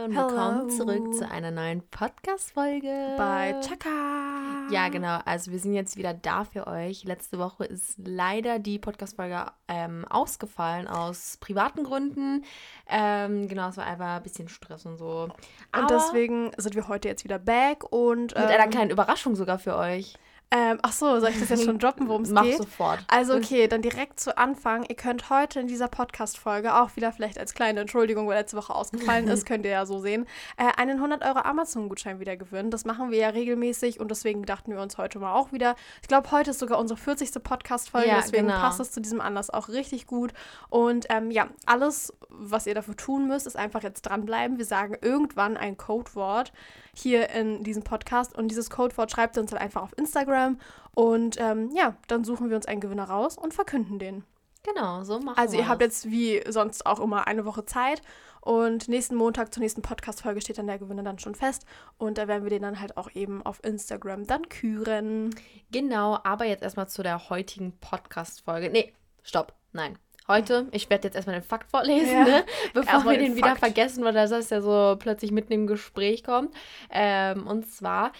Leute und willkommen zurück zu einer neuen Podcast-Folge bei Chaka. Ja, genau. Also wir sind jetzt wieder da für euch. Letzte Woche ist leider die Podcast-Folge ähm, ausgefallen aus privaten Gründen. Ähm, genau, es war einfach ein bisschen Stress und so. Aber und deswegen sind wir heute jetzt wieder back und ähm, mit einer kleinen Überraschung sogar für euch. Ähm, ach so, soll ich das jetzt schon droppen, worum es geht? Mach sofort. Also okay, dann direkt zu Anfang. Ihr könnt heute in dieser Podcast-Folge, auch wieder vielleicht als kleine Entschuldigung, weil letzte Woche ausgefallen ist, könnt ihr ja so sehen, äh, einen 100 Euro Amazon-Gutschein wieder gewinnen. Das machen wir ja regelmäßig und deswegen dachten wir uns heute mal auch wieder. Ich glaube, heute ist sogar unsere 40. Podcast-Folge, ja, deswegen genau. passt es zu diesem Anlass auch richtig gut. Und ähm, ja, alles, was ihr dafür tun müsst, ist einfach jetzt dranbleiben. Wir sagen irgendwann ein Codewort hier in diesem Podcast. Und dieses Codewort schreibt ihr uns dann einfach auf Instagram. Und ähm, ja, dann suchen wir uns einen Gewinner raus und verkünden den. Genau, so machen Also ihr habt jetzt wie sonst auch immer eine Woche Zeit und nächsten Montag zur nächsten Podcast-Folge steht dann der Gewinner dann schon fest und da werden wir den dann halt auch eben auf Instagram dann küren. Genau, aber jetzt erstmal zu der heutigen Podcast-Folge. Nee, stopp, nein. Heute, ich werde jetzt erstmal den Fakt vorlesen, ja. ne? bevor erstmal wir den, den wieder vergessen, weil das ja so plötzlich mitten im Gespräch kommt. Ähm, und zwar,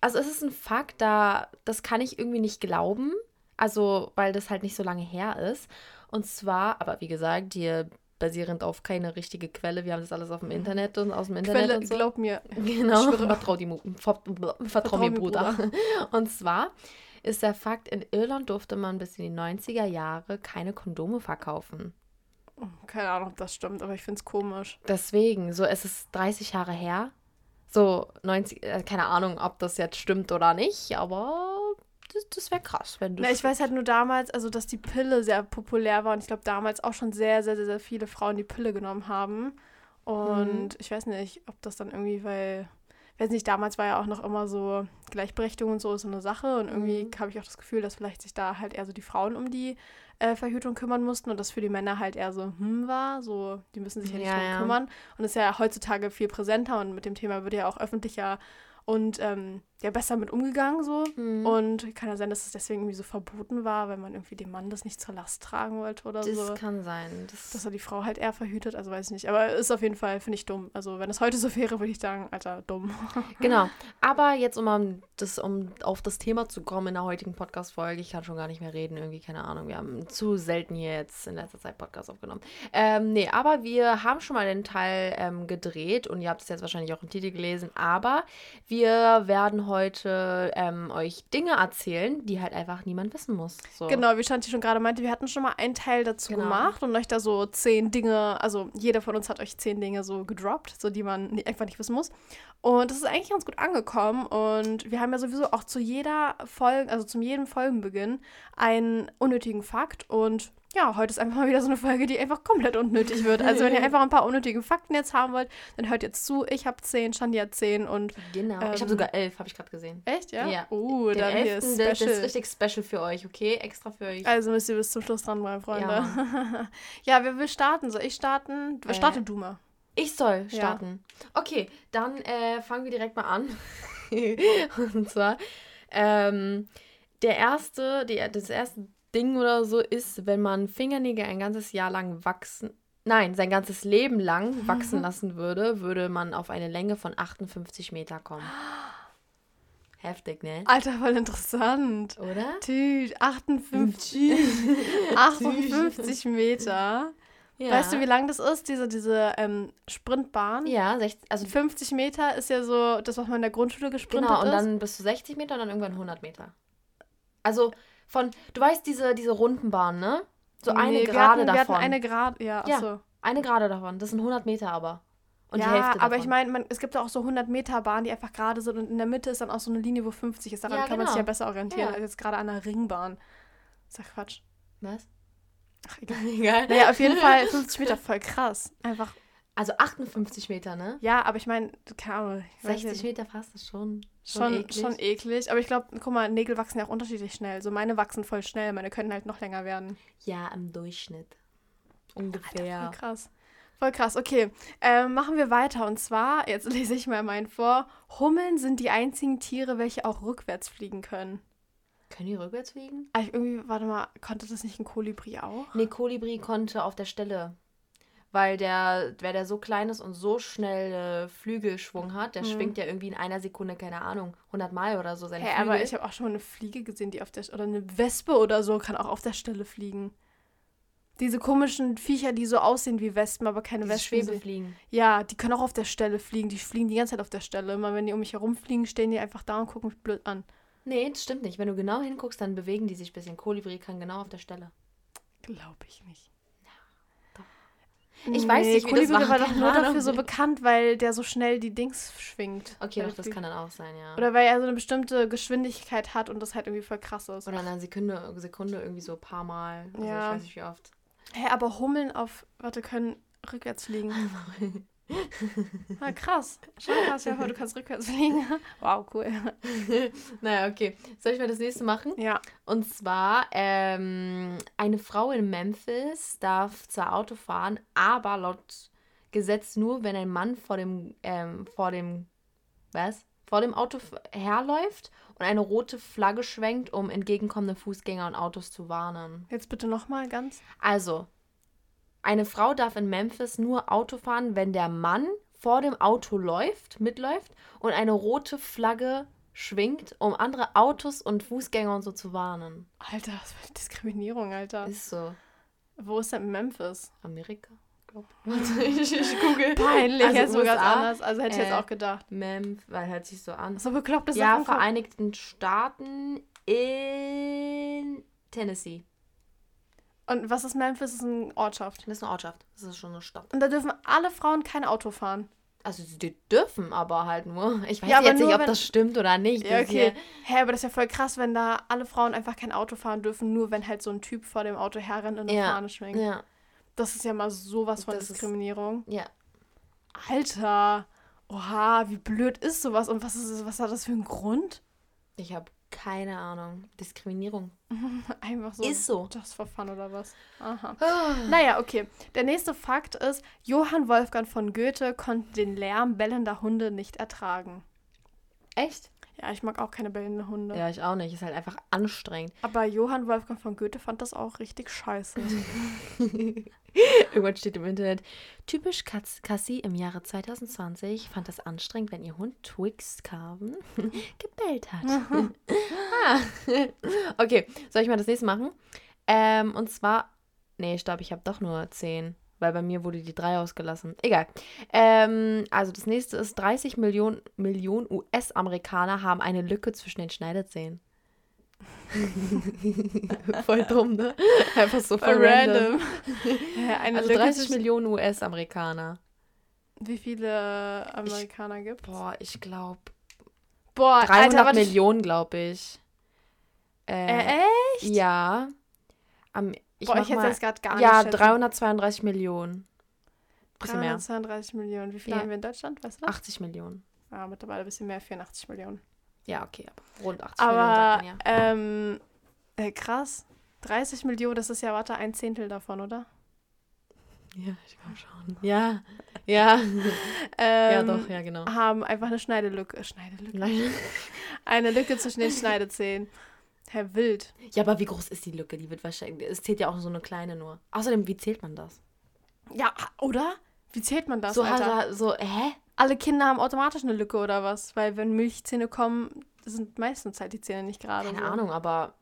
also es ist ein Fakt, da das kann ich irgendwie nicht glauben, also weil das halt nicht so lange her ist. Und zwar, aber wie gesagt, hier basierend auf keine richtige Quelle. Wir haben das alles auf dem Internet und aus dem Internet Quelle, und so. glaub mir. Genau. Vertrau, die, vertrau, vertrau mir, Bruder. Bruder. Und zwar ist der Fakt, in Irland durfte man bis in die 90er Jahre keine Kondome verkaufen. Keine Ahnung, ob das stimmt, aber ich finde es komisch. Deswegen, so es ist 30 Jahre her. So 90, äh, keine Ahnung, ob das jetzt stimmt oder nicht, aber das, das wäre krass, wenn du. Na, ich weiß halt nur damals, also dass die Pille sehr populär war und ich glaube damals auch schon sehr, sehr, sehr, sehr viele Frauen die Pille genommen haben. Und mhm. ich weiß nicht, ob das dann irgendwie, weil weiß nicht, damals war ja auch noch immer so Gleichberechtigung und so ist so eine Sache und irgendwie mhm. habe ich auch das Gefühl, dass vielleicht sich da halt eher so die Frauen um die äh, Verhütung kümmern mussten und das für die Männer halt eher so hm war, so die müssen sich ja nicht ja, drum ja. kümmern und ist ja heutzutage viel präsenter und mit dem Thema wird ja auch öffentlicher und ähm, ja besser mit umgegangen so. Mhm. Und kann ja sein, dass es deswegen irgendwie so verboten war, weil man irgendwie dem Mann das nicht zur Last tragen wollte oder das so. Das kann sein. Das dass er die Frau halt eher verhütet, also weiß ich nicht. Aber ist auf jeden Fall, finde ich dumm. Also wenn es heute so wäre, würde ich sagen, Alter, dumm. genau. Aber jetzt, um, das, um auf das Thema zu kommen in der heutigen Podcast-Folge, ich kann schon gar nicht mehr reden, irgendwie, keine Ahnung. Wir haben zu selten hier jetzt in letzter Zeit Podcast aufgenommen. Ähm, nee, aber wir haben schon mal den Teil ähm, gedreht und ihr habt es jetzt wahrscheinlich auch im Titel gelesen, aber wir werden heute ähm, euch Dinge erzählen, die halt einfach niemand wissen muss. So. Genau, wie Shanti schon gerade meinte, wir hatten schon mal einen Teil dazu genau. gemacht und euch da so zehn Dinge, also jeder von uns hat euch zehn Dinge so gedroppt, so die man einfach nicht wissen muss. Und das ist eigentlich ganz gut angekommen und wir haben ja sowieso auch zu jeder Folge, also zum jedem Folgenbeginn einen unnötigen Fakt und ja, heute ist einfach mal wieder so eine Folge, die einfach komplett unnötig wird. Also wenn ihr einfach ein paar unnötige Fakten jetzt haben wollt, dann hört jetzt zu. Ich habe zehn, Shandi hat zehn und Genau, ähm, ich habe sogar elf, habe ich gerade gesehen. Echt, ja? Ja. Uh, Den dann hier ist special. Das ist richtig special für euch, okay? Extra für euch. Also müsst ihr bis zum Schluss dran bleiben, Freunde. Ja, ja wer will starten? Soll ich starten? Äh, Starte du mal. Ich soll starten. Ja. Okay, dann äh, fangen wir direkt mal an. und zwar ähm, der erste, die, das erste Ding oder so ist, wenn man Fingernägel ein ganzes Jahr lang wachsen, nein, sein ganzes Leben lang wachsen lassen würde, würde man auf eine Länge von 58 Meter kommen. Heftig, ne? Alter, voll interessant. Oder? Dude, 58, 58 Meter. Ja. Weißt du, wie lang das ist, diese, diese ähm, Sprintbahn? Ja, 60, also 50 Meter ist ja so das, was man in der Grundschule gesprintet ist. Genau, und dann bis zu 60 Meter und dann irgendwann 100 Meter. Also von, du weißt, diese, diese runden Bahn, ne? So eine nee, gerade hatten, davon. Wir hatten eine gerade, ja, achso. Ja, eine gerade davon. Das sind 100 Meter aber. Und ja, die Hälfte davon. aber ich meine, es gibt auch so 100 Meter Bahnen, die einfach gerade sind und in der Mitte ist dann auch so eine Linie, wo 50 ist. Daran ja, kann genau. man sich ja besser orientieren ja. als jetzt gerade an einer Ringbahn. Ist ja Quatsch. Was? Ach, egal. egal. Naja, auf jeden Fall 50 Meter, voll krass. Einfach also 58 Meter, ne? Ja, aber ich meine, keine Ahnung. 60 Meter fast ist schon, schon, schon eklig. Schon eklig. Aber ich glaube, guck mal, Nägel wachsen ja auch unterschiedlich schnell. So meine wachsen voll schnell, meine können halt noch länger werden. Ja, im Durchschnitt. Ungefähr. Alter, voll krass. Voll krass. Okay, ähm, machen wir weiter. Und zwar, jetzt lese ich mal meinen vor. Hummeln sind die einzigen Tiere, welche auch rückwärts fliegen können. Können die rückwärts fliegen? Also irgendwie, warte mal, konnte das nicht ein Kolibri auch? Nee, Kolibri konnte auf der Stelle weil der, wer der so klein ist und so schnell äh, Flügelschwung hat, der Mhm. schwingt ja irgendwie in einer Sekunde, keine Ahnung, 100 Mal oder so seine Hä, Flügel. aber ich habe auch schon mal eine Fliege gesehen, die auf der oder eine Wespe oder so kann auch auf der Stelle fliegen. Diese komischen Viecher, die so aussehen wie Wespen, aber keine Diese Wespen. Schwebefliegen. Ja, die können auch auf der Stelle fliegen. Die fliegen die ganze Zeit auf der Stelle. Immer wenn die um mich herumfliegen, stehen die einfach da und gucken mich blöd an. Nee, das stimmt nicht. Wenn du genau hinguckst, dann bewegen die sich ein bisschen. Kolibri kann genau auf der Stelle. Glaube ich nicht. Ich weiß nicht, wie das Kolibri war, war doch nur dafür so bekannt, weil der so schnell die Dings schwingt. Okay, doch, das kann dann auch sein, ja. Oder weil er so eine bestimmte Geschwindigkeit hat und das halt irgendwie voll krass ist. Oder in einer Sekunde, Sekunde irgendwie so ein paar Mal. Also Ja. ich weiß nicht wie oft. Hä, aber Hummeln auf, warte, können rückwärts fliegen. ah, krass. Schon krass, ja, du kannst rückwärts fliegen. Wow, cool. naja, okay. Soll ich mal das nächste machen? Ja. Und zwar, ähm, eine Frau in Memphis darf zwar Auto fahren, aber laut Gesetz nur, wenn ein Mann vor dem, ähm, vor dem, was? Vor dem Auto herläuft und eine rote Flagge schwenkt, um entgegenkommende Fußgänger und Autos zu warnen. Jetzt bitte nochmal ganz. Also, eine Frau darf in Memphis nur Auto fahren, wenn der Mann vor dem Auto läuft, mitläuft und eine rote Flagge schwingt, um andere Autos und Fußgänger und so zu warnen. Alter, das war Diskriminierung, Alter. Ist so. Wo ist denn Memphis? Amerika, glaub. Warte, ich, ich google. Peinlich, Also also so ganz anders. Also hätte ich äh, jetzt auch gedacht. Memphis, weil hört sich so an. So bekloppte Ja, Sachen. kommen. Vereinigten Staaten in Tennessee. Und was ist Memphis? Das ist eine Ortschaft. Das ist eine Ortschaft. Das ist schon eine Stadt. Und da dürfen alle Frauen kein Auto fahren. Also die dürfen aber halt nur. Ich weiß Ja, jetzt nicht, ob das stimmt oder nicht. Ja, okay. Hä, aber das ist ja voll krass, wenn da alle Frauen einfach kein Auto fahren dürfen, nur wenn halt so ein Typ vor dem Auto herrennt und eine Ja. Fahne schwingt. Hier, ja, Das ist ja mal sowas von Das ist- Diskriminierung. ja. Alter. Oha, wie blöd ist sowas und was ist was hat das für einen Grund? Ich habe keine Ahnung. Diskriminierung. Einfach so. Ist so. Just for fun oder was? Aha. Naja, okay. Der nächste Fakt ist, Johann Wolfgang von Goethe konnte den Lärm bellender Hunde nicht ertragen. Echt? Ja, ich mag auch keine bellenden Hunde. Ja, ich auch nicht. Ist halt einfach anstrengend. Aber Johann Wolfgang von Goethe fand das auch richtig scheiße. Irgendwann steht im Internet, typisch Katz Cassie im Jahre 2020 fand es anstrengend, wenn ihr Hund Twix Carven gebellt hat. ah. Okay, soll ich mal das nächste machen? Ähm, und zwar, nee, stopp, ich habe doch nur 10, weil bei mir wurde die 3 ausgelassen. Egal. Ähm, also das nächste ist, 30 Millionen, Millionen US-Amerikaner haben eine Lücke zwischen den Schneidezähnen. Voll dumm, ne? Einfach so voll Voll random. random. Also Lücke 30 zwischen- Millionen US-Amerikaner. Wie viele Amerikaner gibt Boah, ich glaube Boah, 300 Alter, Millionen, glaube ich. Äh, Äh, echt? Ja. Am, ich Boah, ich hätte das gerade gar Ja, nicht schätzen. 332 Millionen. Bisschen mehr. 332 Millionen. Wie viele Ja. haben wir in Deutschland? Weißt du das? 80 Millionen. Ja, mittlerweile ein bisschen mehr, 84 Millionen. Ja, okay, aber rund 80 Millionen sagt Aber, man ja. ähm, äh, krass. 30 Millionen, das ist ja, warte, ein Zehntel davon, oder? Ja, ich glaube schon. Ja, ja. ja, Ähm, doch, ja, genau. Haben einfach eine Schneidelücke. Schneidelücke? Nein. Eine Lücke zwischen den Schneidezähnen. Herr Wild. Ja, aber wie groß ist die Lücke? Die wird wahrscheinlich. Es zählt ja auch so eine kleine nur. Außerdem, wie zählt man das? Ja, oder? Wie zählt man das, so, Alter? so, hä? Alle Kinder haben automatisch eine Lücke oder was? Weil wenn Milchzähne kommen, sind meistens halt die Zähne nicht gerade. Keine so. Ahnung, aber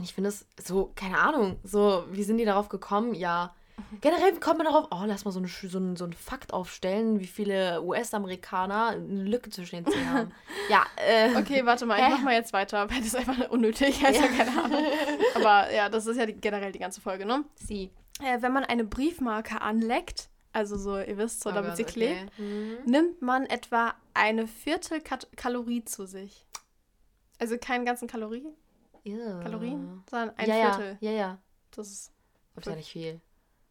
ich finde es so, keine Ahnung, so, wie sind die darauf gekommen? Ja. Generell, wie kommt man darauf? Oh, lass mal so, eine, so, einen, so einen Fakt aufstellen, wie viele US-Amerikaner eine Lücke zwischen den Zähnen haben. Ja, äh. Okay, warte mal, ich mach mal jetzt weiter, weil das ist einfach unnötig. Also, keine Ahnung. Aber ja, das ist ja die, generell die ganze Folge, ne? Sie. Äh, wenn man eine Briefmarke anleckt, also so, ihr wisst, so, Oh damit Gott, sie okay. klebt, Mhm. nimmt man etwa eine Viertel Kat Kalorie zu sich. Also keinen ganzen Kalorie, Ja. Kalorien, sondern ein ja, ja, Viertel. ja, ja. Das ist Das ist ja nicht viel.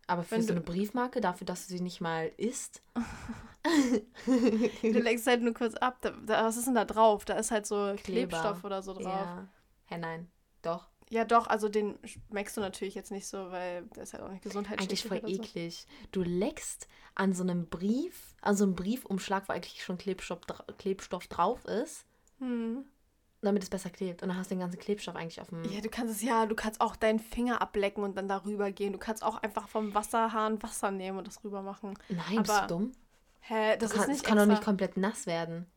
Aber für so eine Briefmarke, dafür, dass du sie nicht mal isst. Du leckst halt nur kurz ab. Da, da, was ist denn da drauf? Da ist halt so Kleber. Klebstoff oder so drauf. Ja. Ja. Hä, nein. Doch. Doch, also den schmeckst du natürlich jetzt nicht so, weil der ist halt auch nicht gesundheitsschädlich. Eigentlich voll oder so. eklig. Du leckst an so einem Brief, an so einem Briefumschlag, wo eigentlich schon Klebstoff, Klebstoff drauf ist. Hm. damit es besser klebt. Und dann hast du den ganzen Klebstoff eigentlich auf dem. Ja, du kannst es ja, du kannst auch deinen Finger ablecken und dann darüber gehen. Du kannst auch einfach vom Wasserhahn Wasser nehmen und das rüber machen. Nein, aber, bist du dumm? Hä, das, kann, das kann doch nicht komplett nass werden.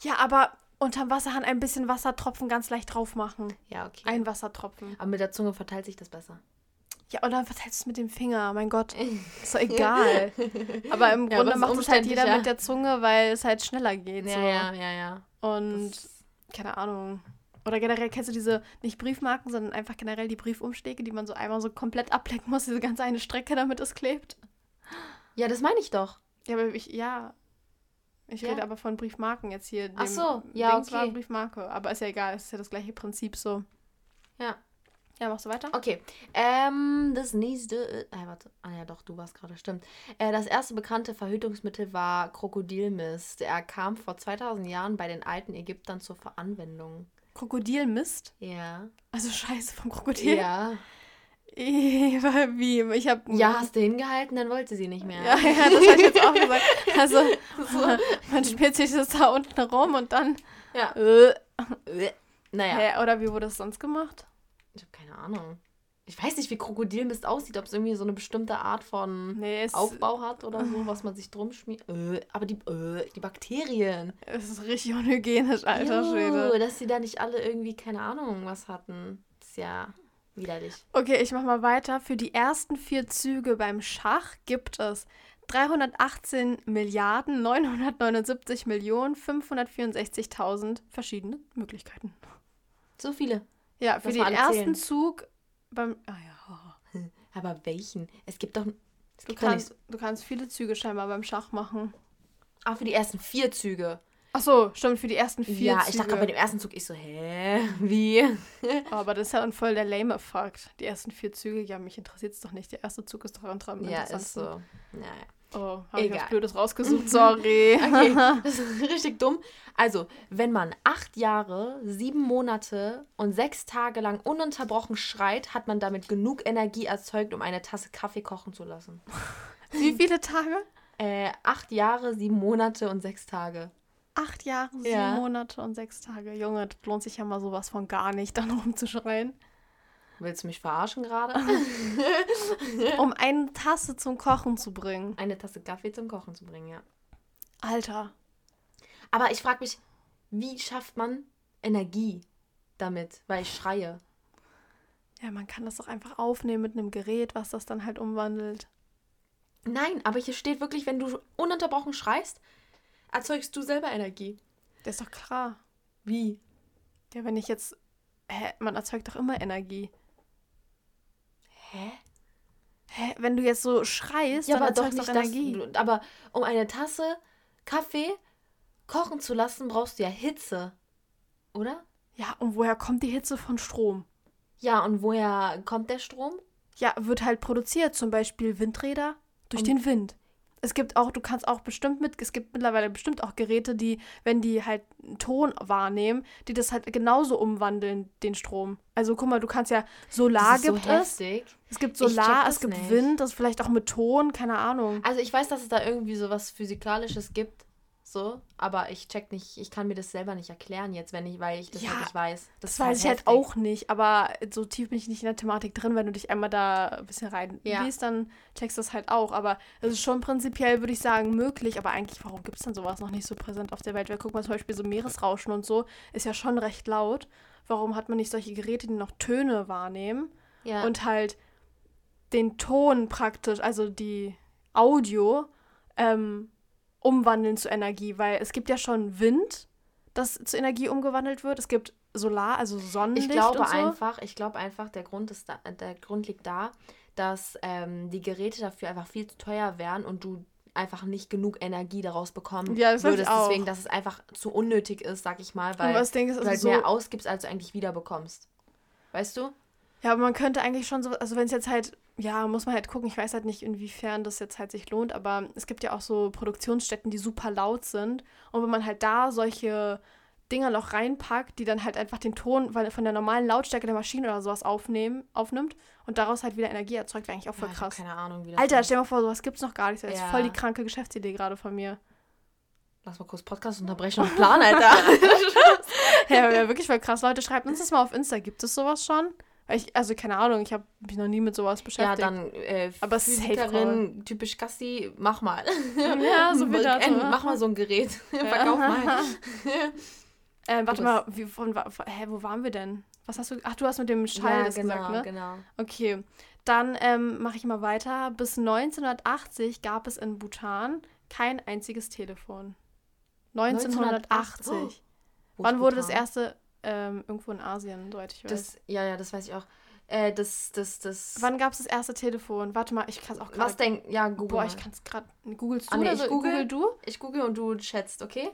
Ja, aber unterm Wasserhahn ein bisschen Wassertropfen ganz leicht drauf machen. Ja, okay. Ein Wassertropfen. Aber mit der Zunge verteilt sich das besser. Ja, und dann verteilst du es mit dem Finger. Mein Gott. Ist doch egal. aber im Grunde ja, macht es halt jeder mit der Zunge, weil es halt schneller geht. Ja, so. ja, ja, ja. Und das keine Ahnung. Oder generell kennst du diese, nicht Briefmarken, sondern einfach generell die Briefumschläge, die man so einmal so komplett ablecken muss, diese ganze eine Strecke, damit es klebt. Ja, das meine ich doch. Ja, aber ich, ja. Ich ja. rede aber von Briefmarken jetzt hier. Ach so, ja, Dings okay. war Briefmarke, aber ist ja egal, es ist ja das gleiche Prinzip so. Ja. Ja, machst du weiter? Okay. Ähm, das nächste. Äh, warte. Ah ja, doch, du warst gerade, stimmt. Äh, das erste bekannte Verhütungsmittel war Krokodilmist. Er kam vor 2000 Jahren bei den alten Ägyptern zur Anwendung. Krokodilmist? Ja. Also Scheiße vom Krokodil? Ja. Wie? Ich hab. Ja, hast du hingehalten, dann wollte sie nicht mehr. Ja, ja, das habe ich jetzt auch gesagt. Also, so, man spielt sich das da unten rum und dann. Ja. Äh, naja. Hä, oder wie wurde das sonst gemacht? Ich habe keine Ahnung. Ich weiß nicht, wie Krokodilmist aussieht, ob es irgendwie so eine bestimmte Art von nee, Aufbau hat oder so, was man sich drum schmiert. Äh, aber die, äh, die Bakterien. Es ist richtig unhygienisch, alter Schwede. Dass sie da nicht alle irgendwie, keine Ahnung, was hatten. Das ist ja widerlich. Okay, ich mach mal weiter. Für die ersten vier Züge beim Schach gibt es 318 Milliarden 979 Millionen 564.000 verschiedene Möglichkeiten. So viele. Ja, für den ersten Zug beim. Ah ja. Aber welchen? Es gibt doch. Es du, kannst, du kannst viele Züge scheinbar beim Schach machen. Auch für die ersten vier Züge. Ach so, stimmt, für die ersten vier ja, Züge. ich dachte bei dem ersten Zug, ich so, hä? Wie? aber das ist ja ein voll der lame Fakt. Die ersten vier Züge, ja, mich interessiert es doch nicht. Der erste Zug ist doch dran. Ja, ist so. Naja. Oh, habe ich was Blödes rausgesucht, sorry. okay, das ist richtig dumm. Also, wenn man acht Jahre, sieben Monate und sechs Tage lang ununterbrochen schreit, hat man damit genug Energie erzeugt, um eine Tasse Kaffee kochen zu lassen. Wie viele Tage? Äh, acht Jahre, sieben Monate und sechs Tage. Acht Jahre, sieben ja. Monate und sechs Tage. Junge, das lohnt sich ja mal sowas von gar nicht, dann rumzuschreien. Willst du mich verarschen gerade? um eine Tasse zum Kochen zu bringen. Eine Tasse Kaffee zum Kochen zu bringen, ja. Alter. Aber ich frage mich, wie schafft man Energie damit? Weil ich schreie. Ja, man kann das doch einfach aufnehmen mit einem Gerät, was das dann halt umwandelt. Nein, aber hier steht wirklich, wenn du ununterbrochen schreist, erzeugst du selber Energie. Das ist doch klar. Wie? Ja, wenn ich jetzt. Hä, man erzeugt doch immer Energie. Hä? Hä? Wenn du jetzt so schreist, ja, dann aber doch nicht Energie. Das, aber um eine Tasse Kaffee kochen zu lassen, brauchst du ja Hitze. Oder? Ja, und woher kommt die Hitze von Strom? Ja, und woher kommt der Strom? Ja, wird halt produziert, zum Beispiel Windräder durch und den Wind es gibt auch, du kannst auch bestimmt mit, es gibt mittlerweile bestimmt auch Geräte, die, wenn die halt Ton wahrnehmen, die das halt genauso umwandeln, den Strom. Also guck mal, du kannst ja Solar gibt so es. Es gibt Solar, es gibt nicht. Wind, das vielleicht auch mit Ton, keine Ahnung. Also ich weiß, dass es da irgendwie so was Physikalisches gibt, so, aber ich check nicht, ich kann mir das selber nicht erklären jetzt, wenn ich, weil ich das ja, halt nicht weiß. Das, das weiß halt ich heftig. halt auch nicht, aber so tief bin ich nicht in der Thematik drin, wenn du dich einmal da ein bisschen rein ja. liest, dann checkst du das halt auch. Aber es ist schon prinzipiell, würde ich sagen, möglich, aber eigentlich, warum gibt es denn sowas noch nicht so präsent auf der Welt? Weil guck mal, zum Beispiel so Meeresrauschen und so ist ja schon recht laut. Warum hat man nicht solche Geräte, die noch Töne wahrnehmen ja. und halt den Ton praktisch, also die Audio, ähm, umwandeln zu Energie, weil es gibt ja schon Wind, das zu Energie umgewandelt wird. Es gibt Solar, also Sonnenlicht. Ich glaube so. einfach, ich glaube einfach, der Grund ist da, der Grund liegt da, dass ähm, die Geräte dafür einfach viel zu teuer wären und du einfach nicht genug Energie daraus bekommen ja, das würdest. Deswegen, dass es einfach zu unnötig ist, sag ich mal, weil denkst, du halt so mehr ausgibst, als du eigentlich wiederbekommst. Weißt du? Ja, aber man könnte eigentlich schon so, also wenn es jetzt halt ja, muss man halt gucken. Ich weiß halt nicht, inwiefern das jetzt halt sich lohnt, aber es gibt ja auch so Produktionsstätten, die super laut sind. Und wenn man halt da solche Dinger noch reinpackt, die dann halt einfach den Ton von der normalen Lautstärke der Maschine oder sowas aufnehmen, aufnimmt und daraus halt wieder Energie erzeugt, wäre eigentlich auch voll ja, krass. keine Ahnung, wie das Alter, stell dir mal vor, sowas gibt's noch gar nicht. Das ist voll die kranke Geschäftsidee gerade von mir. Lass mal kurz Podcast unterbrechen und planen, Alter. ja, ja, wirklich voll krass. Leute, schreibt uns das mal auf Insta. Gibt es sowas schon? Ich, also keine Ahnung, ich habe mich noch nie mit sowas beschäftigt. Ja, dann äh, Aber Physikerin, typisch Gassi, mach mal. Ja, so wie das? Mach mal so ein Gerät. Verkauf mal. äh, warte mal, wie, von, wa- hä, wo waren wir denn? Was hast du? Ach, du hast mit dem Schall ja, das genau, gesagt, ne? genau. Okay, dann ähm, mache ich mal weiter. Bis 1980 gab es in Bhutan kein einziges Telefon. 1980. 1980. Wo ist Wann wurde das erste ähm, irgendwo in Asien, soweit ich weiß? Das, ja, ja, das weiß ich auch. Äh, das, das, das. Wann gab es das erste Telefon? Warte mal, ich kann es auch gerade. Was denk, ja, Google. Boah, mal. ich kann es gerade. Googlest du Ah, nee, oder ich so? google. Google du? ich google und du schätzt, okay?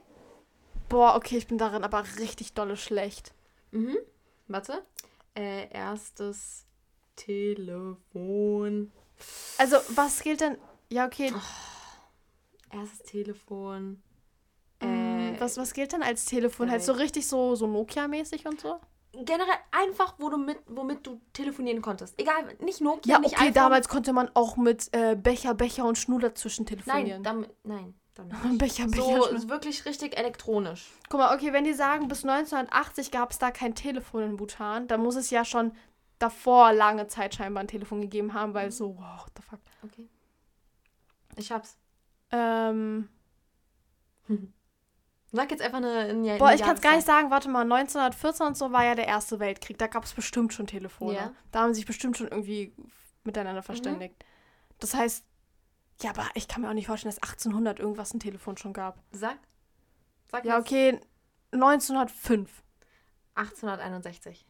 Boah, okay, ich bin darin aber richtig dolle schlecht. Mhm. Warte. Äh, erstes Telefon. Also, was gilt denn? Ja, okay. Erstes Telefon. Was, was gilt denn als Telefon? Halt so richtig so, so Nokia-mäßig und so? generell einfach, wo du mit, womit du telefonieren konntest. Egal, nicht Nokia, Ja, nicht okay, iPhone. damals konnte man auch mit äh, Becher, Becher und Schnur dazwischen telefonieren. Nein, damit, nein, damit. Becher, Becher, So, Schnur. ist wirklich richtig elektronisch. Guck mal, okay, wenn die sagen, bis 1980 gab es da kein Telefon in Bhutan, dann muss es ja schon davor lange Zeit scheinbar ein Telefon gegeben haben, weil so, wow, what the fuck. Okay. Ich hab's. Ähm, Sag jetzt einfach eine, eine boah, ich kann es gar nicht sagen, warte mal, 1914 und so war ja der Erste Weltkrieg, da gab es bestimmt schon Telefone. Ja. Da haben sich bestimmt schon irgendwie miteinander verständigt. Das heißt, ja, aber ich kann mir auch nicht vorstellen, dass 1800 irgendwas ein Telefon schon gab. Sag. Sag Ja, jetzt. okay, 1905. 1861.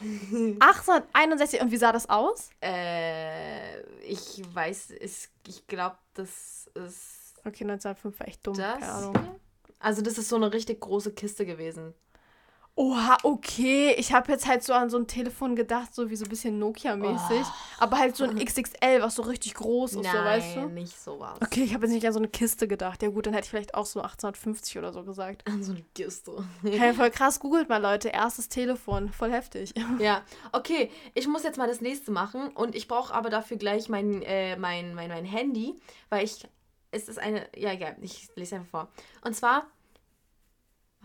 1861, und wie sah das aus? Äh, ich weiß, es, ich glaube, das ist Okay, 1905 war echt dumm, das. keine Ahnung. Also das ist so eine richtig große Kiste gewesen. Oha, okay. Ich habe jetzt halt so an so ein Telefon gedacht, so wie so ein bisschen Nokia-mäßig. Oh. Aber halt so ein XXL, was so richtig groß ist, Nein, so, weißt du? nicht sowas. Okay, ich habe jetzt nicht an so eine Kiste gedacht. Ja gut, dann hätte ich vielleicht auch so 1850 oder so gesagt. An so eine Kiste. Hey, voll krass, googelt mal, Leute. Erstes Telefon. Voll heftig. ja, okay. Ich muss jetzt mal das nächste machen und ich brauche aber dafür gleich mein, äh, mein, mein, mein Handy, weil ich. Es ist eine. Ja, egal, ich lese einfach vor. Und zwar.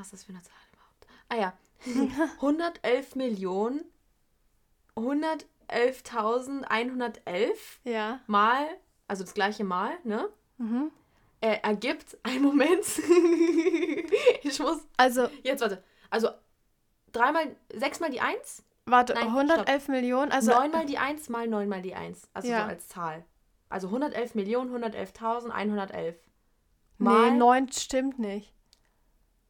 Was ist das für eine Zahl überhaupt? Ah ja. 111 Millionen. 111.111 Ja. mal, also das gleiche Mal, ne? Mhm. Äh, ergibt, ein Moment. ich muss. Also, Jetzt warte. Also dreimal, sechsmal die Eins, warte, Nein, 111 Millionen. Also, neunmal die Eins mal neunmal die Eins. Also Ja. so als Zahl. Also 111 Millionen, 111.111. nee. 9 stimmt nicht.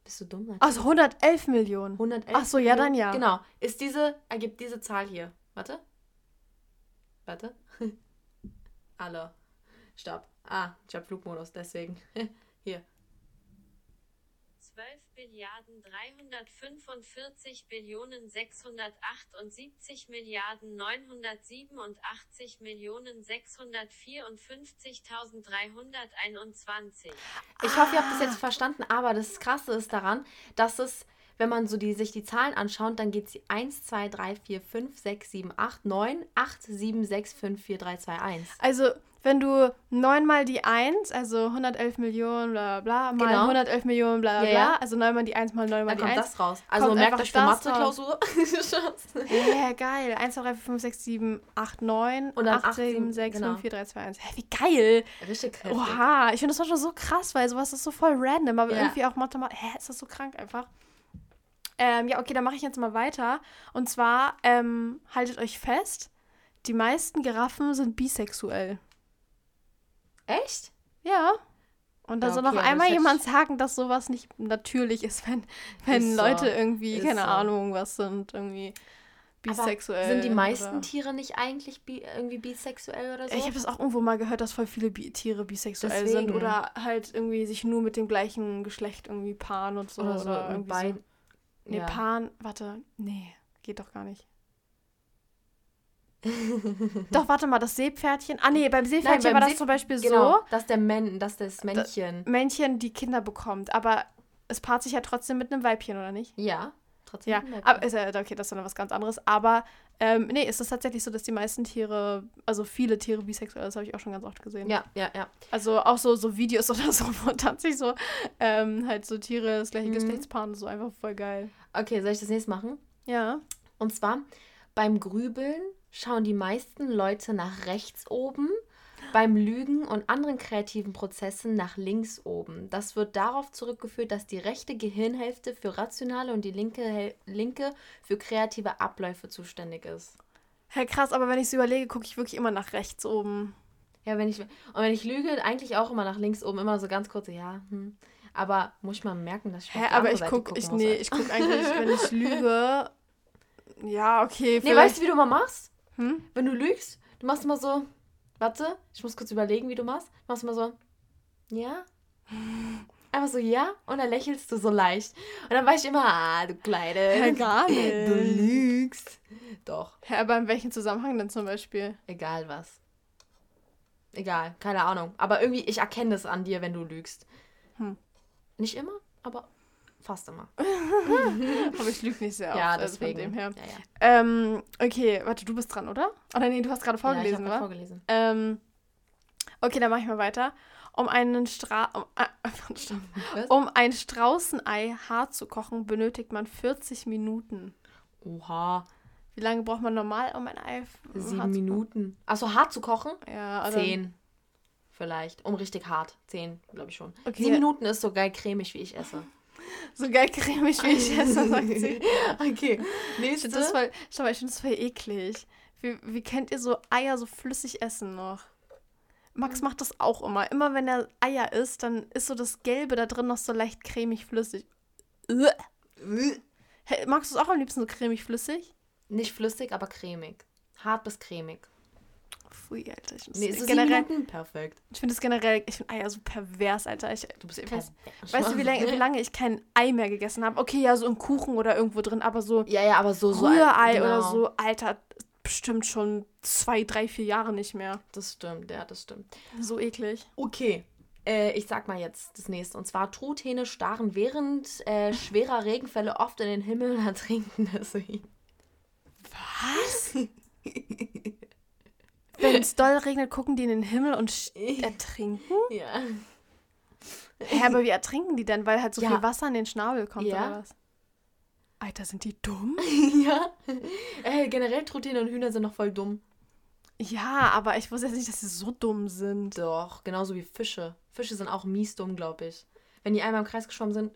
Bist du dumm? Also 111 Millionen. 111 Ach so, ja, dann ja. Genau. Ist diese, ergibt diese Zahl hier. Warte. Warte. Alle. Stopp. Ah, ich hab Flugmodus, deswegen. hier. 12 Milliarden 345 Billionen 678 Milliarden 987 Millionen 654.321. Ich hoffe, ihr habt das jetzt verstanden, aber das Krasse ist daran, dass es, wenn man so die, sich die Zahlen anschaut, dann geht es 1, 2, 3, 4, 5, 6, 7, 8, 9, 8, 7, 6, 5, 4, 3, 2, 1. Also, wenn du 9 mal die 1, also 111 Millionen, bla bla, mal Genau. 111 Millionen, bla bla, Ja, ja. also 9 mal die 1 mal 9 Da mal die kommt 1. das raus. Also merkt euch für Mathe-Klausur. Ja, geil. 1, 2, 3, 4, 5, 6, 7, 8, 9, Und dann 8, 8, 7, 6, genau. 5, 4, 3, 2, 1. Hä, wie geil. Richtig heftig. Oha, ich finde das manchmal so krass, weil sowas ist so voll random, aber Ja. irgendwie auch Mathematik. Hä, ist das so krank einfach? Ähm, ja, okay, dann mache ich jetzt mal weiter. Und zwar, ähm, haltet euch fest, die meisten Giraffen sind bisexuell. Echt? Ja. Und da Ja, soll okay, noch einmal jemand sagen, dass sowas nicht natürlich ist, wenn, wenn Ist so. Leute irgendwie, Ist keine so. Ahnung, was sind, irgendwie bisexuell. Aber sind die meisten oder- Tiere nicht eigentlich bi irgendwie bisexuell oder so? Ich habe das auch irgendwo mal gehört, dass voll viele Bi Tiere bisexuell sind Deswegen. oder halt irgendwie sich nur mit dem gleichen Geschlecht irgendwie paaren und so. oder Oder, so. mit irgendwie beiden. so. Nee, ja. paaren, warte, nee, geht doch gar nicht. doch, warte mal, das Seepferdchen. Ah, nee, beim Seepferdchen beim war das See- zum Beispiel Genau, so, dass der Män, dass das Männchen. Männchen die Kinder bekommt, aber es paart sich ja trotzdem mit einem Weibchen, oder nicht? ja. trotzdem Ja, aber okay, das ist dann was ganz anderes. Aber ähm, nee, ist es tatsächlich so, dass die meisten Tiere, also viele Tiere bisexuell, das habe ich auch schon ganz oft gesehen. Ja, ja, ja. Also auch so, so Videos oder so, wo tatsächlich so ähm, halt so Tiere, das gleiche Mhm. Geschlechtspaar und so einfach voll geil. Okay, soll ich das nächste machen? Ja. Und zwar beim Grübeln schauen die meisten Leute nach rechts oben, beim Lügen und anderen kreativen Prozessen nach links oben. Das wird darauf zurückgeführt, dass die rechte Gehirnhälfte für rationale und die linke, linke für kreative Abläufe zuständig ist. Hä, krass, aber wenn ich es überlege, gucke ich wirklich immer nach rechts oben. Ja, wenn ich und wenn ich lüge, eigentlich auch immer nach links oben, immer so ganz kurz, ja, hm. Aber muss ich mal merken, dass ich Hä, aber ich gucke, ich, nee, Alter. ich gucke eigentlich, wenn ich lüge. Ja, okay. Nee, weißt du, wie du mal machst? Hm? Wenn du lügst, du machst immer so, warte, ich muss kurz überlegen, wie du machst. Du machst immer so, ja? Einfach so, ja? Und dann lächelst du so leicht. Und dann weiß ich immer, ah, du Kleine. Hä, gar Du nicht. lügst. Doch, Hä, aber in welchem Zusammenhang denn zum Beispiel? egal was. Egal, keine Ahnung. Aber irgendwie, ich erkenne es an dir, wenn du lügst. Hm. Nicht immer, aber fast immer. Aber ich lüge nicht sehr oft. ja, also deswegen. von dem her. Ja, ja. Ähm, okay, warte, du bist dran, oder? Oder nee, du hast gerade vorgelesen, ja, ich wa? vorgelesen. Ähm, okay, dann mache ich mal weiter. Um einen Stra um, äh, um ein Straußenei hart zu kochen, benötigt man 40 Minuten. Oha, Wie lange braucht man normal, um ein Ei sieben hart Minuten. Achso, hart zu kochen? kochen? Ja, also, Zehn. Vielleicht. Um richtig hart. Zehn, glaube ich schon. Okay. Sieben Minuten ist so geil cremig, wie ich esse. So geil cremig, wie ich esse, sagt sie. okay. Ich Nächste. finde das voll, schau mal, ich finde das voll eklig. Wie, wie könnt ihr so Eier so flüssig essen noch? Max macht das auch immer. Immer wenn er Eier isst, dann ist so das Gelbe da drin noch so leicht cremig flüssig. Hey, magst du es auch am liebsten so cremig flüssig? Nicht flüssig, aber cremig. Hart bis cremig. Pfui, Alter. Ich finde Nee, das so generell, Minuten? Perfekt. ich find das generell, ich finde Eier so pervers, Alter. Ich, Du bist ich pervers. weiß, weißt du, wie lange, wie lange ich kein Ei mehr gegessen habe? Okay, ja, so im Kuchen oder irgendwo drin, aber so Ja, ja, aber so, so. Rührei genau. oder so, Alter, bestimmt schon zwei, drei, vier Jahre nicht mehr. Das stimmt, ja, das stimmt. So eklig. Okay. Äh, ich sag mal jetzt das nächste. Und zwar Truthähne starren während äh, schwerer Regenfälle oft in den Himmel und ertrinken deswegen. Was? Wenn es doll regnet, gucken die in den Himmel und ertrinken? Ja. Hä, aber wie ertrinken die denn? Weil halt so Ja. viel Wasser in den Schnabel kommt Ja. oder was? Alter, sind die dumm? ja. Äh, generell Truthähne und Hühner sind noch voll dumm. Ja, aber ich wusste jetzt nicht, dass sie so dumm sind. Doch, genauso wie Fische. Fische sind auch mies dumm, glaube ich. Wenn die einmal im Kreis geschwommen sind,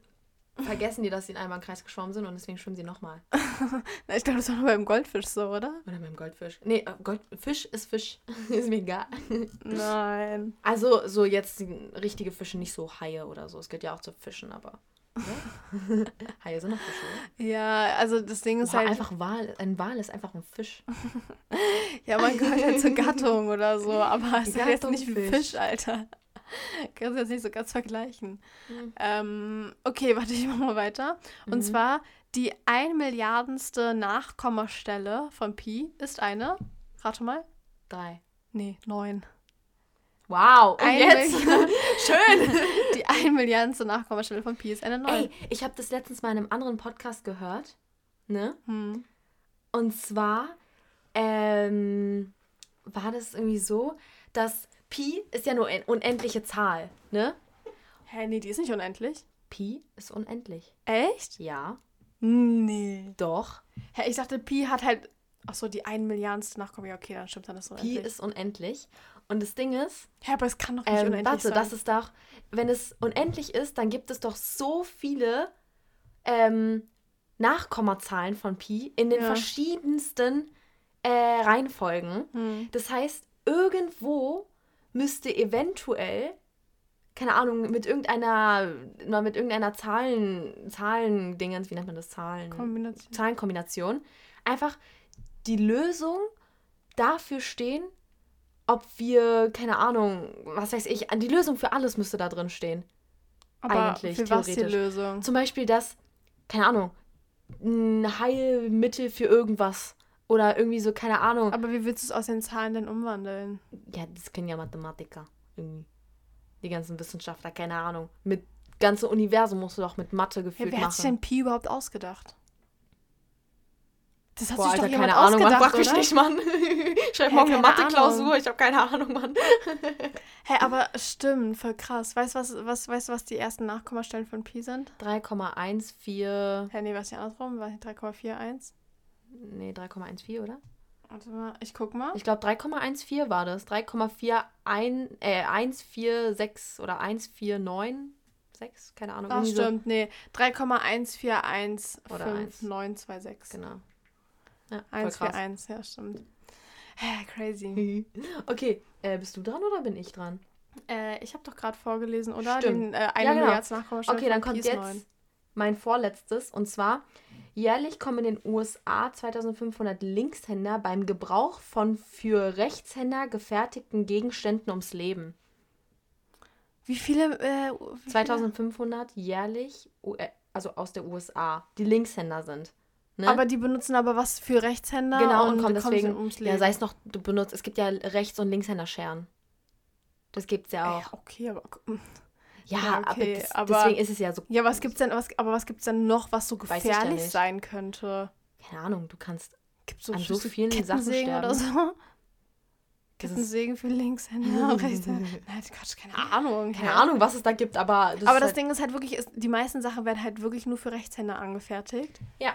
vergessen die, dass sie einmal im Kreis geschwommen sind und deswegen schwimmen sie nochmal. Ich glaube, das war nur beim Goldfisch so, oder? Oder beim Goldfisch. Nee, äh, Gold, Fisch ist Fisch. ist mir egal. Nein. Also, so jetzt richtige Fische, nicht so Haie oder so. Es gehört ja auch zu Fischen, aber. Ne? Haie sind auch Fische. Oder? Ja, also das Ding ist Boah, halt. einfach Wal. Ein Wal ist einfach ein Fisch. Ja, man gehört halt zur Gattung oder so, aber es ist halt jetzt nicht Fisch, Fisch. Alter. Kannst du jetzt nicht so ganz vergleichen. Mhm. Ähm, okay, warte, ich mach mal weiter. Und Mhm. zwar, die ein Milliardenste Nachkommastelle von Pi ist eine, rate mal, Drei. nee, neun. Wow. Und Ein jetzt? Schön. Die ein Milliardenste Nachkommastelle von Pi ist eine neun. Ey, ich habe das letztens mal in einem anderen Podcast gehört. Ne? Hm. Und zwar ähm, war das irgendwie so, dass Pi ist ja nur eine unendliche Zahl, ne? Hä, nee, die ist nicht unendlich. Pi ist unendlich. Echt? Ja, Nee. doch. Hä, ich dachte, Pi hat halt, ach so, die ein Milliardenste Nachkommen. Ja, okay, dann stimmt, dann ist es Pi unendlich. ist unendlich. Und das Ding ist, Hä, aber es kann doch nicht ähm, unendlich warte, sein. das ist doch, wenn es unendlich ist, dann gibt es doch so viele ähm, Nachkommazahlen von Pi in den Ja. verschiedensten äh, Reihenfolgen. Hm. Das heißt, irgendwo müsste eventuell, keine Ahnung, mit irgendeiner, mit irgendeiner Zahlen, Zahlendingens, wie nennt man das? Zahlen, Kombination. Zahlenkombination, einfach die Lösung dafür stehen, ob wir, keine Ahnung, was weiß ich, die Lösung für alles müsste da drin stehen. Aber eigentlich, für was die theoretisch. Lösung? Zum Beispiel das, keine Ahnung, ein Heilmittel für irgendwas. Oder irgendwie so, keine Ahnung. Aber wie willst du es aus den Zahlen denn umwandeln? Ja, das können ja Mathematiker. Irgendwie. Die ganzen Wissenschaftler, keine Ahnung. Mit ganze Universum musst du doch mit Mathe Ja, gefühlt wer hat sich machen. denn Pi überhaupt ausgedacht? Das hat Boah, sich doch Alter, keine Ahnung, Mann, frag mich nicht, Mann. Ich schreibe morgen eine Mathe-Klausur, ich habe keine Ahnung, Mann. Hä, hey, aber stimmt, voll krass. Weißt du, was, was, weißt, was die ersten Nachkommastellen von Pi sind? 3,14. Hä, hey, nee, was ja andersrum? War 3,41? Nee, 3,14, oder? Warte mal, ich guck mal. Ich glaube 3,14 war das. 3,41, äh, 146 oder 149. 6, keine Ahnung. Ach, stimmt, so. nee. 3,1415926. Genau. Ja, 141, ja, stimmt. Crazy. okay, äh, bist du dran oder bin ich dran? Äh, ich habe doch gerade vorgelesen, oder? Stimmt. Den äh, eine ja, genau. Okay, dann kommt jetzt 9. mein vorletztes. Und zwar, jährlich kommen in den USA 2500 Linkshänder beim Gebrauch von für Rechtshänder gefertigten Gegenständen ums Leben. Wie viele? Äh, wie 2500 viele? jährlich, äh, also aus der USA, die Linkshänder sind. Ne? Aber die benutzen aber was für Rechtshänder. Genau, und, und kommen deswegen. Ums Leben. Ja, sei es noch, du benutzt, es gibt ja Rechts- und Linkshänder-Scheren. Das gibt's ja auch. Ja, okay, aber. Ja, ja okay, aber, das, aber, deswegen ist es ja so. Ja, was gibt's denn, was, aber was gibt's denn noch, was so gefährlich sein könnte? Keine Ahnung, du kannst gibt's so an so vielen Sachen sterben. oder so. Kettensägen für Linkshänder, Rechtshänder. Nein, Quatsch, keine Ahnung. Keine ja. Ahnung, was es da gibt, aber. Das aber das halt Ding ist halt wirklich, ist, die meisten Sachen werden halt wirklich nur für Rechtshänder angefertigt. Ja.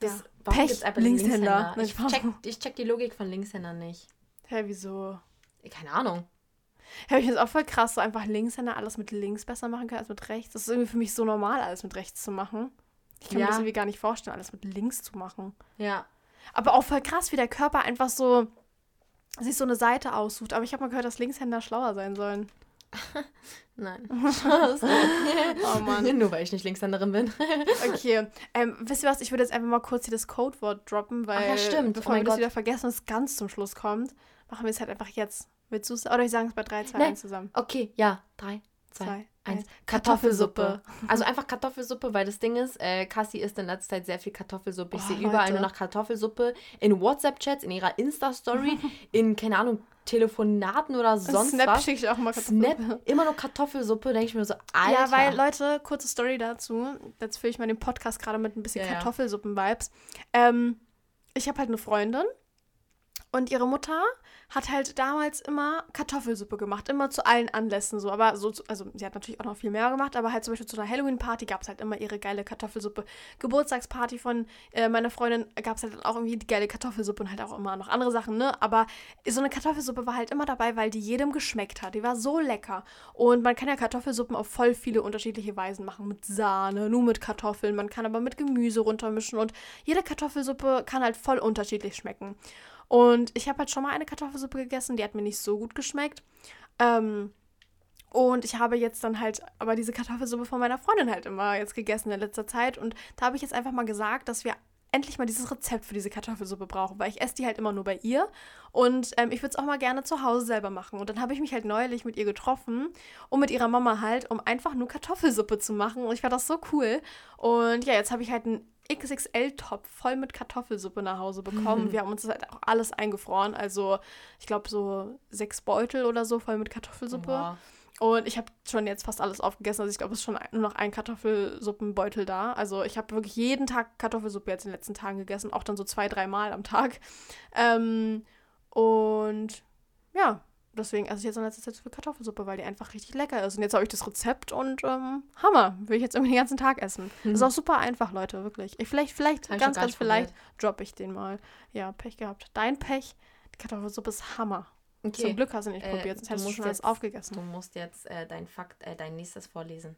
Das, ja. Pech, Linkshänder. Linkshänder? Ich check, ich check die Logik von Linkshändern nicht. Hä, wieso? Keine Ahnung. Ja, ich es auch voll krass, so einfach Linkshänder alles mit links besser machen können als mit rechts. Das ist irgendwie für mich so normal, alles mit rechts zu machen. Ich kann ja. mir das irgendwie gar nicht vorstellen, alles mit links zu machen. Ja. Aber auch voll krass, wie der Körper einfach so sich so eine Seite aussucht. Aber ich habe mal gehört, dass Linkshänder schlauer sein sollen. Nein. oh Mann. Nur weil ich nicht Linkshänderin bin. okay. Ähm, wisst ihr was? Ich würde jetzt einfach mal kurz hier das Codewort droppen, weil Ach ja, stimmt. bevor oh wir das wieder vergessen und es ganz zum Schluss kommt, machen wir es halt einfach jetzt. Willst du es? Oder ich sage es bei 3, 2, nee. 1 zusammen. Okay, ja. 3, 2, 1. Kartoffelsuppe. Also einfach Kartoffelsuppe, weil das Ding ist, äh, Cassie isst in letzter Zeit sehr viel Kartoffelsuppe. Ich oh, sehe überall nur noch Kartoffelsuppe. In WhatsApp-Chats, in ihrer Insta-Story, in, keine Ahnung, Telefonaten oder sonst Snap was. Snap ich auch mal Kartoffelsuppe. Snap, immer noch Kartoffelsuppe, denke ich mir so, Alter. Ja, weil, Leute, kurze Story dazu. Jetzt fülle ich mal den Podcast gerade mit ein bisschen ja, Kartoffelsuppen-Vibes. Ähm, ich habe halt eine Freundin und ihre Mutter hat halt damals immer Kartoffelsuppe gemacht, immer zu allen Anlässen so. Aber so, also sie hat natürlich auch noch viel mehr gemacht, aber halt zum Beispiel zu einer Halloween-Party gab es halt immer ihre geile Kartoffelsuppe. Geburtstagsparty von äh, meiner Freundin gab es halt auch irgendwie die geile Kartoffelsuppe und halt auch immer noch andere Sachen, ne? Aber so eine Kartoffelsuppe war halt immer dabei, weil die jedem geschmeckt hat. Die war so lecker. Und man kann ja Kartoffelsuppen auf voll viele unterschiedliche Weisen machen. Mit Sahne, nur mit Kartoffeln. Man kann aber mit Gemüse runtermischen und jede Kartoffelsuppe kann halt voll unterschiedlich schmecken. Und ich habe halt schon mal eine Kartoffelsuppe gegessen, die hat mir nicht so gut geschmeckt. Ähm, und ich habe jetzt dann halt aber diese Kartoffelsuppe von meiner Freundin halt immer jetzt gegessen in letzter Zeit. Und da habe ich jetzt einfach mal gesagt, dass wir endlich mal dieses Rezept für diese Kartoffelsuppe brauchen, weil ich esse die halt immer nur bei ihr und ähm, ich würde es auch mal gerne zu Hause selber machen. Und dann habe ich mich halt neulich mit ihr getroffen und mit ihrer Mama halt, um einfach nur Kartoffelsuppe zu machen und ich fand das so cool. Und ja, jetzt habe ich halt ein XXL-Topf voll mit Kartoffelsuppe nach Hause bekommen. Mhm. Wir haben uns das halt auch alles eingefroren. Also, ich glaube, so sechs Beutel oder so voll mit Kartoffelsuppe. Wow. Und ich habe schon jetzt fast alles aufgegessen. Also ich glaube, es ist schon nur noch ein Kartoffelsuppenbeutel da. Also ich habe wirklich jeden Tag Kartoffelsuppe jetzt in den letzten Tagen gegessen. Auch dann so zwei, dreimal am Tag. Ähm, und ja, deswegen esse ich jetzt in letzter Zeit so viel Kartoffelsuppe, weil die einfach richtig lecker ist. Und jetzt habe ich das Rezept und ähm, Hammer. Will ich jetzt irgendwie den ganzen Tag essen. Mhm. Ist auch super einfach, Leute, wirklich. Ich, vielleicht, vielleicht, ganz, ganz vielleicht droppe ich den mal. Ja, Pech gehabt. Dein Pech, die Kartoffelsuppe ist Hammer. Okay. Zum Glück hast du nicht äh, probiert, sonst hättest du schon alles aufgegessen. Du musst jetzt äh, dein Fakt, äh, dein nächstes vorlesen.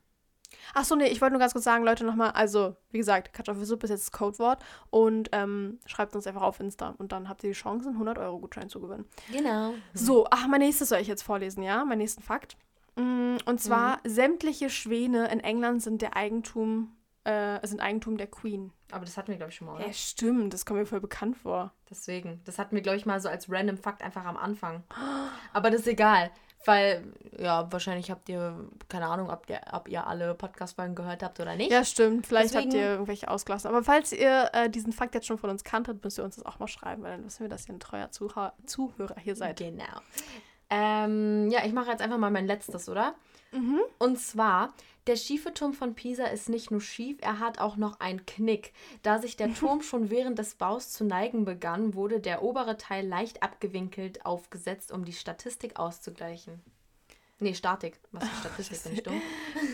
Achso, nee, ich wollte nur ganz kurz sagen, Leute, nochmal, also, wie gesagt, Kartoffelsuppe ist jetzt das Codewort und ähm, schreibt uns einfach auf Insta und dann habt ihr die Chance, einen 100-Euro-Gutschein zu gewinnen. Genau. So, ach, mein nächstes soll ich jetzt vorlesen, ja? Mein nächsten Fakt. Mm, und zwar, mhm. sämtliche Schwäne in England sind der Eigentum, äh, sind Eigentum der Queen. Aber das hatten wir, glaube ich, schon mal, oder? Ja, stimmt, das kommt mir voll bekannt vor. Deswegen. Das hatten wir, glaube ich, mal so als random Fakt einfach am Anfang. Aber das ist egal. Weil, ja, wahrscheinlich habt ihr, keine Ahnung, ob ihr, ob ihr alle Podcast-Folgen gehört habt oder nicht. Ja, stimmt. Vielleicht Deswegen, habt ihr irgendwelche ausgelassen. Aber falls ihr äh, diesen Fakt jetzt schon von uns kanntet, müsst ihr uns das auch mal schreiben, weil dann wissen wir, dass ihr ein treuer Zuhörer, Zuhörer hier seid. Genau. Ähm, ja, ich mache jetzt einfach mal mein letztes, oder? Mhm. Und zwar, der schiefe Turm von Pisa ist nicht nur schief, er hat auch noch einen Knick. Da sich der Turm schon während des Baus zu neigen begann, wurde der obere Teil leicht abgewinkelt aufgesetzt, um die Statistik auszugleichen. Nee, Statik. Was ist Statistik, bin ich dumm?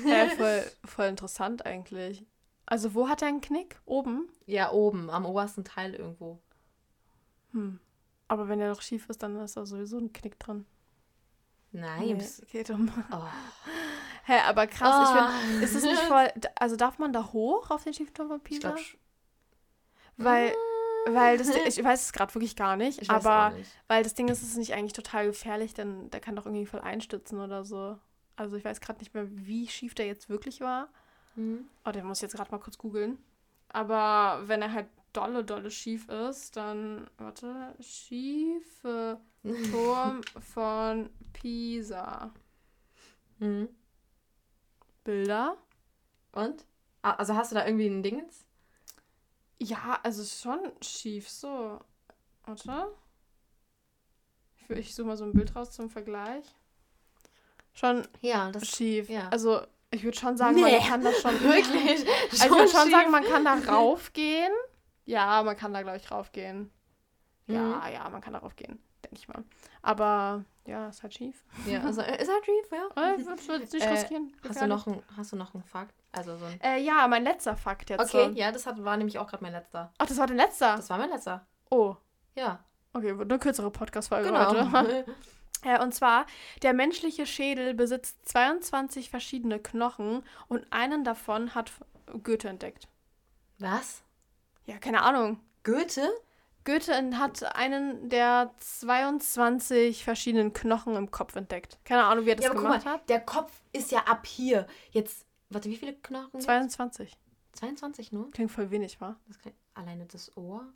Ja, voll, voll interessant eigentlich. Also wo hat er einen Knick? Oben? Ja, oben, am obersten Teil irgendwo. Hm. Aber wenn er noch schief ist, dann ist da sowieso ein Knick dran. Nein. Nee, geht um. Oh. Hä, hey, aber krass, oh. ich finde, ist es nicht voll. Also darf man da hoch auf den schiefen Turm von Pisa? Ich glaub, weil, weil das, ich weiß es gerade wirklich gar nicht, ich aber nicht. weil das Ding ist, es ist nicht eigentlich total gefährlich, denn der kann doch irgendwie voll einstürzen oder so. Also ich weiß gerade nicht mehr, wie schief der jetzt wirklich war. Mhm. Oh, den muss ich jetzt gerade mal kurz googeln. Aber wenn er halt dolle, dolle schief ist, dann, warte, schiefe Turm von Pisa. Mhm. Bilder. Und? Ah, also hast du da irgendwie ein Dingens? Ja, also schon schief so. Warte. Ich, ich suche mal so ein Bild raus zum Vergleich. Schon ja, das, schief. Ja. Also ich würde schon sagen, nee, man kann das schon. Wirklich? Also ich würde schon sagen, man kann da raufgehen. Ja, man kann da, glaube ich, raufgehen. Mhm. Ja, ja, man kann da raufgehen, denke ich mal. Aber ja, ist halt schief. Ja, also äh, ist halt schief, ja. Ich würde es nicht äh, riskieren. Hast du, noch ein, hast du noch einen Fakt? Also so ein äh, ja, mein letzter Fakt jetzt. Okay, so. ja, das hat, war nämlich auch gerade mein letzter. Ach, das war dein letzter? Das war mein letzter. Oh. Ja. Okay, eine kürzere Podcast-Folge genau. heute. Ja, und zwar, der menschliche Schädel besitzt 22 verschiedene Knochen und einen davon hat Goethe entdeckt. Was? Ja, keine Ahnung. Goethe? Goethe hat einen der 22 verschiedenen Knochen im Kopf entdeckt. Keine Ahnung, wie er das ja, gemacht mal, hat. Der Kopf ist ja ab hier. Jetzt, warte, wie viele Knochen? 22. 22 nur? Klingt voll wenig, wa? Das klingt, alleine das Ohr?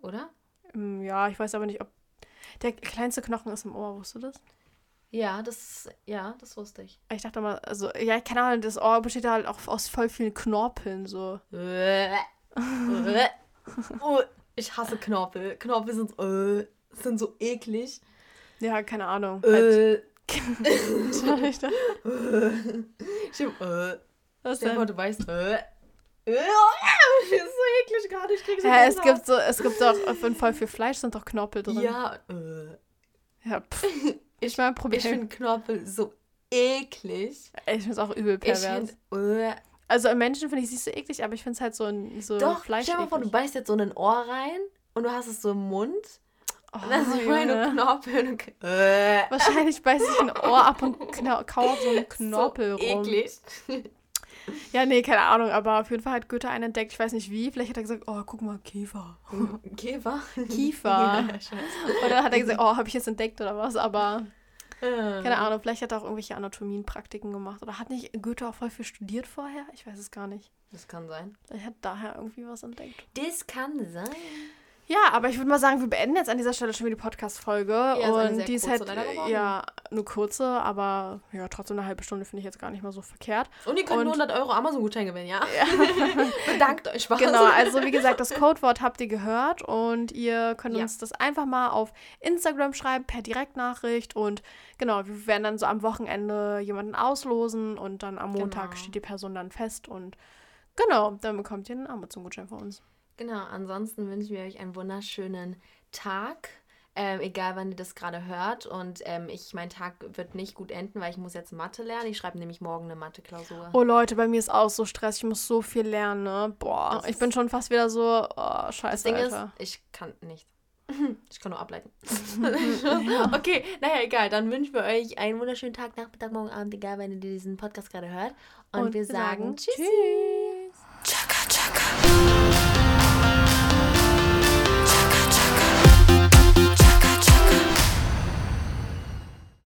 Oder? Mm, ja, ich weiß aber nicht, ob. Der kleinste Knochen ist im Ohr, wusstest du das? Ja, das, ja, das wusste ich. Ich dachte mal, also, ja, keine Ahnung, das Ohr besteht halt auch aus voll vielen Knorpeln, so. oh, ich hasse Knorpel. Knorpel sind, äh, sind so eklig. Ja, keine Ahnung. Äh. Halt. ich äh. Was denn? du weißt, äh. Äh, das ist so eklig gerade. Ich krieg so ja, es gibt so, es gibt auch in voll viel Fleisch sind doch Knorpel drin. Ja, äh. Ja, pff. Ich mein Problem. Ich finde Knorpel so eklig. Ich finde es auch übel pervers. Ich find, äh, also im Menschen finde ich es so eklig, aber ich finde es halt so ein so Doch, Fleisch. Stell dir mal vor, du beißt jetzt so in ein Ohr rein und du hast es so im Mund. Oh, und dann ist meine Knorpel. Und, äh. Wahrscheinlich beiß ich ein Ohr ab und kau so einen Knorpel so rum. Eklig. Ja, nee, keine Ahnung, aber auf jeden Fall hat Goethe einen entdeckt. Ich weiß nicht wie. Vielleicht hat er gesagt, oh, guck mal, Käfer. Käfer? Kiefer. Ja, oder hat er gesagt, oh, habe ich jetzt entdeckt oder was? Aber keine ähm. Ahnung, vielleicht hat er auch irgendwelche Anatomienpraktiken gemacht. Oder hat nicht Goethe auch voll viel studiert vorher? Ich weiß es gar nicht. Das kann sein. Vielleicht hat daher irgendwie was entdeckt. Das kann sein. Ja, aber ich würde mal sagen, wir beenden jetzt an dieser Stelle schon wieder die Podcast-Folge. Ja, und die ist halt, ja, nur kurze, aber ja, trotzdem eine halbe Stunde finde ich jetzt gar nicht mal so verkehrt. Und ihr könnt und, 100 Euro Amazon-Gutschein gewinnen, ja? ja. Bedankt euch, Spaß. Genau, also wie gesagt, das Codewort habt ihr gehört und ihr könnt ja. uns das einfach mal auf Instagram schreiben, per Direktnachricht und genau, wir werden dann so am Wochenende jemanden auslosen und dann am Montag genau. steht die Person dann fest und genau, dann bekommt ihr einen Amazon-Gutschein von uns. Genau, ansonsten wünschen wir euch einen wunderschönen Tag. Ähm, egal wann ihr das gerade hört. Und ähm, ich, mein Tag wird nicht gut enden, weil ich muss jetzt Mathe lernen. Ich schreibe nämlich morgen eine Mathe-Klausur. Oh Leute, bei mir ist auch so Stress. Ich muss so viel lernen. Ne? Boah, das ich bin schon fast wieder so, oh, scheiße, Das Ding Alter. ist, ich kann nicht. Ich kann nur ableiten. okay, naja, egal. Dann wünschen wir euch einen wunderschönen Tag, Nachmittag, Morgen, Abend, egal, wenn ihr diesen Podcast gerade hört. Und, Und wir, sagen, sagen Tschüss. Tschüss. Chaka, chaka.